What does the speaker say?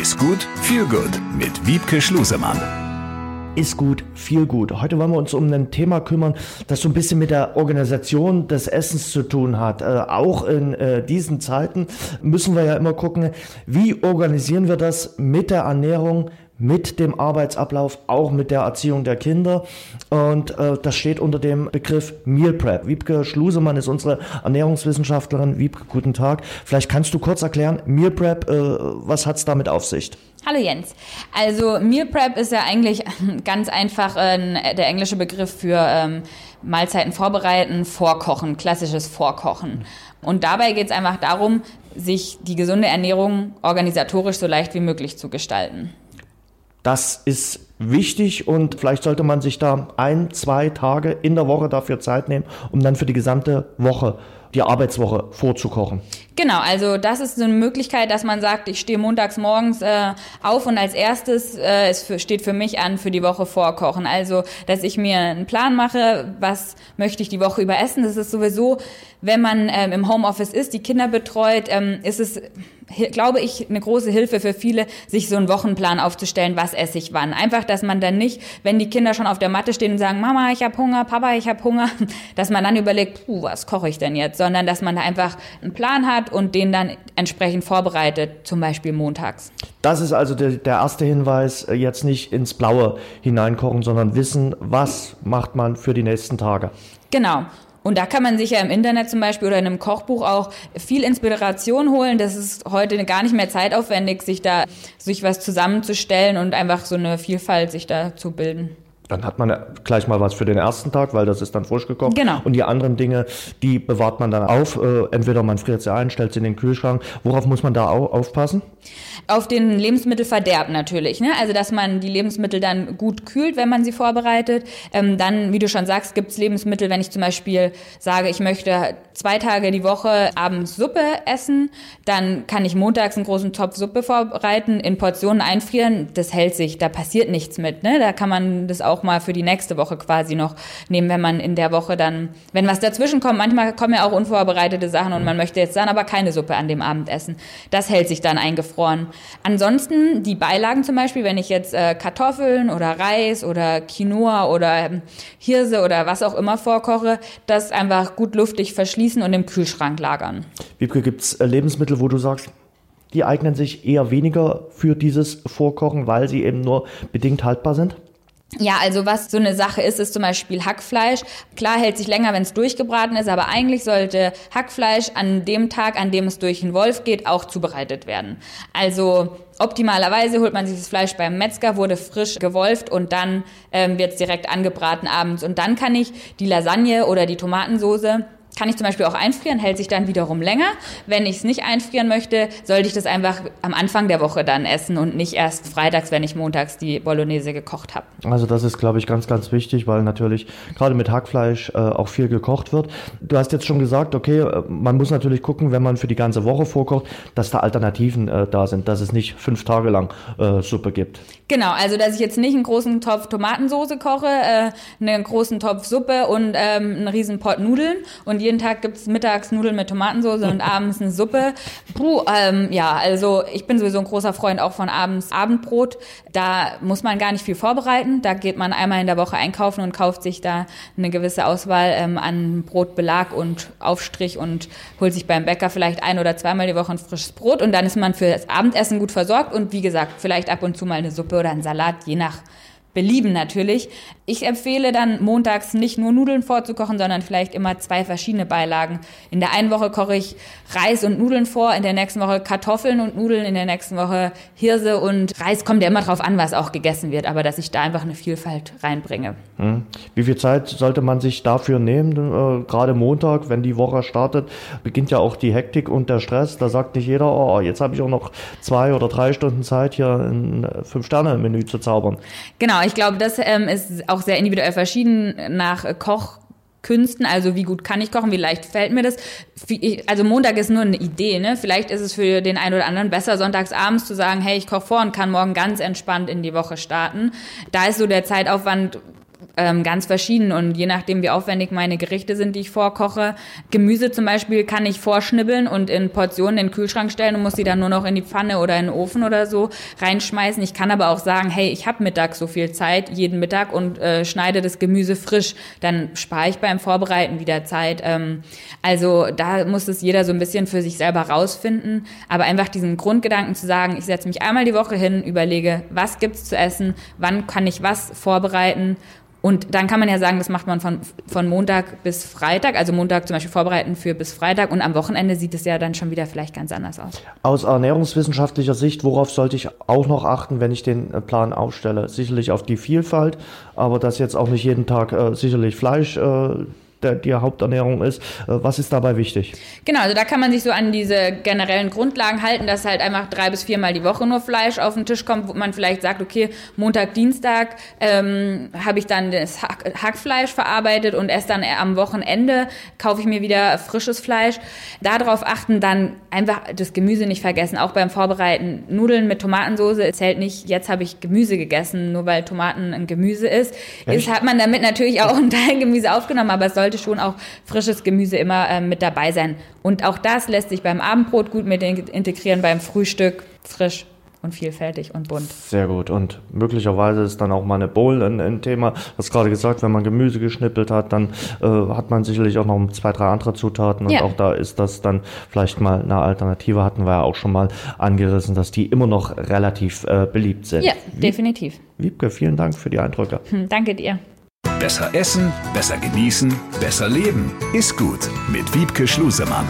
Ist gut, viel gut mit Wiebke Schlusemann. Ist gut, viel gut. Heute wollen wir uns um ein Thema kümmern, das so ein bisschen mit der Organisation des Essens zu tun hat. Äh, auch in äh, diesen Zeiten müssen wir ja immer gucken, wie organisieren wir das mit der Ernährung, mit dem Arbeitsablauf, auch mit der Erziehung der Kinder. Und äh, das steht unter dem Begriff Meal Prep. Wiebke Schlusemann ist unsere Ernährungswissenschaftlerin. Wiebke, guten Tag. Vielleicht kannst du kurz erklären, Meal Prep, äh, was hat es damit auf sich? Hallo Jens. Also Meal Prep ist ja eigentlich ganz einfach äh, der englische Begriff für ähm, Mahlzeiten vorbereiten, vorkochen, klassisches Vorkochen. Und dabei geht es einfach darum, sich die gesunde Ernährung organisatorisch so leicht wie möglich zu gestalten. Das ist wichtig und vielleicht sollte man sich da ein, zwei Tage in der Woche dafür Zeit nehmen, um dann für die gesamte Woche die Arbeitswoche vorzukochen. Genau, also das ist so eine Möglichkeit, dass man sagt, ich stehe montags morgens äh, auf und als erstes äh, es für, steht für mich an für die Woche vorkochen. Also, dass ich mir einen Plan mache, was möchte ich die Woche über essen. Das ist sowieso, wenn man ähm, im Homeoffice ist, die Kinder betreut, ähm, ist es glaube ich, eine große Hilfe für viele, sich so einen Wochenplan aufzustellen, was esse ich wann. Einfach, dass man dann nicht, wenn die Kinder schon auf der Matte stehen und sagen, Mama, ich habe Hunger, Papa, ich habe Hunger, dass man dann überlegt, puh, was koche ich denn jetzt, sondern dass man da einfach einen Plan hat und den dann entsprechend vorbereitet, zum Beispiel montags. Das ist also der, der erste Hinweis, äh, jetzt nicht ins Blaue hineinkochen, sondern wissen, was macht man für die nächsten Tage. Genau. Und da kann man sich ja im Internet zum Beispiel oder in einem Kochbuch auch viel Inspiration holen. Das ist heute gar nicht mehr zeitaufwendig, sich da sich was zusammenzustellen und einfach so eine Vielfalt sich da zu bilden. Dann hat man gleich mal was für den ersten Tag, weil das ist dann frisch gekocht. Genau. Und die anderen Dinge, die bewahrt man dann auf. Äh, entweder man friert sie ein, stellt sie in den Kühlschrank. Worauf muss man da aufpassen? Auf den Lebensmittelverderb natürlich. Ne? Also, dass man die Lebensmittel dann gut kühlt, wenn man sie vorbereitet. Ähm, dann, wie du schon sagst, gibt es Lebensmittel, wenn ich zum Beispiel sage, ich möchte zwei Tage die Woche abends Suppe essen, dann kann ich montags einen großen Topf Suppe vorbereiten, in Portionen einfrieren. Das hält sich, da passiert nichts mit. Ne? Da kann man das auch auch mal für die nächste Woche quasi noch nehmen, wenn man in der Woche dann, wenn was dazwischen kommt, manchmal kommen ja auch unvorbereitete Sachen und man möchte jetzt dann aber keine Suppe an dem Abend essen. Das hält sich dann eingefroren. Ansonsten die Beilagen zum Beispiel, wenn ich jetzt äh, Kartoffeln oder Reis oder Quinoa oder ähm, Hirse oder was auch immer vorkoche, das einfach gut luftig verschließen und im Kühlschrank lagern. Wiebke, gibt es äh, Lebensmittel, wo du sagst, die eignen sich eher weniger für dieses Vorkochen, weil sie eben nur bedingt haltbar sind? Ja, also was so eine Sache ist, ist zum Beispiel Hackfleisch. Klar hält sich länger, wenn es durchgebraten ist, aber eigentlich sollte Hackfleisch an dem Tag, an dem es durch den Wolf geht, auch zubereitet werden. Also optimalerweise holt man sich das Fleisch beim Metzger, wurde frisch gewolft und dann ähm, wird es direkt angebraten abends. Und dann kann ich die Lasagne oder die Tomatensoße kann ich zum Beispiel auch einfrieren, hält sich dann wiederum länger. Wenn ich es nicht einfrieren möchte, sollte ich das einfach am Anfang der Woche dann essen und nicht erst freitags, wenn ich montags die Bolognese gekocht habe. Also das ist, glaube ich, ganz, ganz wichtig, weil natürlich gerade mit Hackfleisch äh, auch viel gekocht wird. Du hast jetzt schon gesagt, okay, äh, man muss natürlich gucken, wenn man für die ganze Woche vorkocht, dass da Alternativen äh, da sind, dass es nicht fünf Tage lang äh, Suppe gibt. Genau, also dass ich jetzt nicht einen großen Topf Tomatensoße koche, äh, einen großen Topf Suppe und ähm, einen riesen Pot Nudeln und jeden Tag gibt's mittags Nudeln mit Tomatensauce und abends eine Suppe. Puh, ähm, ja, also ich bin sowieso ein großer Freund auch von abends Abendbrot. Da muss man gar nicht viel vorbereiten. Da geht man einmal in der Woche einkaufen und kauft sich da eine gewisse Auswahl ähm, an Brotbelag und Aufstrich und holt sich beim Bäcker vielleicht ein oder zweimal die Woche ein frisches Brot und dann ist man für das Abendessen gut versorgt und wie gesagt, vielleicht ab und zu mal eine Suppe oder ein Salat, je nach Belieben natürlich. Ich empfehle dann montags nicht nur Nudeln vorzukochen, sondern vielleicht immer zwei verschiedene Beilagen. In der einen Woche koche ich Reis und Nudeln vor, in der nächsten Woche Kartoffeln und Nudeln, in der nächsten Woche Hirse und Reis. Kommt ja immer drauf an, was auch gegessen wird, aber dass ich da einfach eine Vielfalt reinbringe. Hm. Wie viel Zeit sollte man sich dafür nehmen? Äh, gerade Montag, wenn die Woche startet, beginnt ja auch die Hektik und der Stress. Da sagt nicht jeder, oh, jetzt habe ich auch noch zwei oder drei Stunden Zeit, hier ein Fünf-Sterne-Menü zu zaubern. Genau, ich glaube, das ähm, ist auch sehr individuell verschieden nach Kochkünsten, also wie gut kann ich kochen, wie leicht fällt mir das. Also Montag ist nur eine Idee, ne? Vielleicht ist es für den einen oder anderen besser, sonntags abends zu sagen, hey, ich koche vor und kann morgen ganz entspannt in die Woche starten. Da ist so der Zeitaufwand ähm, ganz verschieden und je nachdem, wie aufwendig meine Gerichte sind, die ich vorkoche. Gemüse zum Beispiel kann ich vorschnibbeln und in Portionen in den Kühlschrank stellen und muss sie dann nur noch in die Pfanne oder in den Ofen oder so reinschmeißen. Ich kann aber auch sagen, hey, ich habe Mittag so viel Zeit, jeden Mittag und äh, schneide das Gemüse frisch. Dann spare ich beim Vorbereiten wieder Zeit. Ähm, also da muss es jeder so ein bisschen für sich selber rausfinden. Aber einfach diesen Grundgedanken zu sagen, ich setze mich einmal die Woche hin, überlege, was gibt's zu essen, wann kann ich was vorbereiten und dann kann man ja sagen, das macht man von, von Montag bis Freitag, also Montag zum Beispiel vorbereiten für bis Freitag und am Wochenende sieht es ja dann schon wieder vielleicht ganz anders aus. Aus ernährungswissenschaftlicher Sicht, worauf sollte ich auch noch achten, wenn ich den äh, Plan aufstelle? Sicherlich auf die Vielfalt, aber dass jetzt auch nicht jeden Tag äh, sicherlich Fleisch äh, der, die Haupternährung ist. Äh, was ist dabei wichtig? Genau, also da kann man sich so an diese generellen Grundlagen halten, dass halt einfach drei bis viermal die Woche nur Fleisch auf den Tisch kommt, wo man vielleicht sagt, okay, Montag, Dienstag ähm, habe ich dann das Hack Hackfleisch verarbeitet und erst dann am Wochenende kaufe ich mir wieder frisches Fleisch. Darauf achten, dann einfach das Gemüse nicht vergessen, auch beim Vorbereiten. Nudeln mit Tomatensauce zählt nicht, jetzt habe ich Gemüse gegessen, nur weil Tomaten ein Gemüse ist. Echt? Ist hat man damit natürlich auch einen Teil Gemüse aufgenommen, aber es sollte sollte schon auch frisches Gemüse immer äh, mit dabei sein. Und auch das lässt sich beim Abendbrot gut mit integrieren, beim Frühstück frisch und vielfältig und bunt. Sehr gut. Und möglicherweise ist dann auch mal eine Bowl ein, ein Thema. Du hast gerade gesagt, wenn man Gemüse geschnippelt hat, dann äh, hat man sicherlich auch noch zwei, drei andere Zutaten. Und ja. auch da ist das dann vielleicht mal eine Alternative. Hatten wir ja auch schon mal angerissen, dass die immer noch relativ äh, beliebt sind. Ja, definitiv. Wiebke, vielen Dank für die Eindrücke. Hm, danke dir. Besser essen, besser genießen, besser leben. Ist gut mit Wiebke Schlusemann.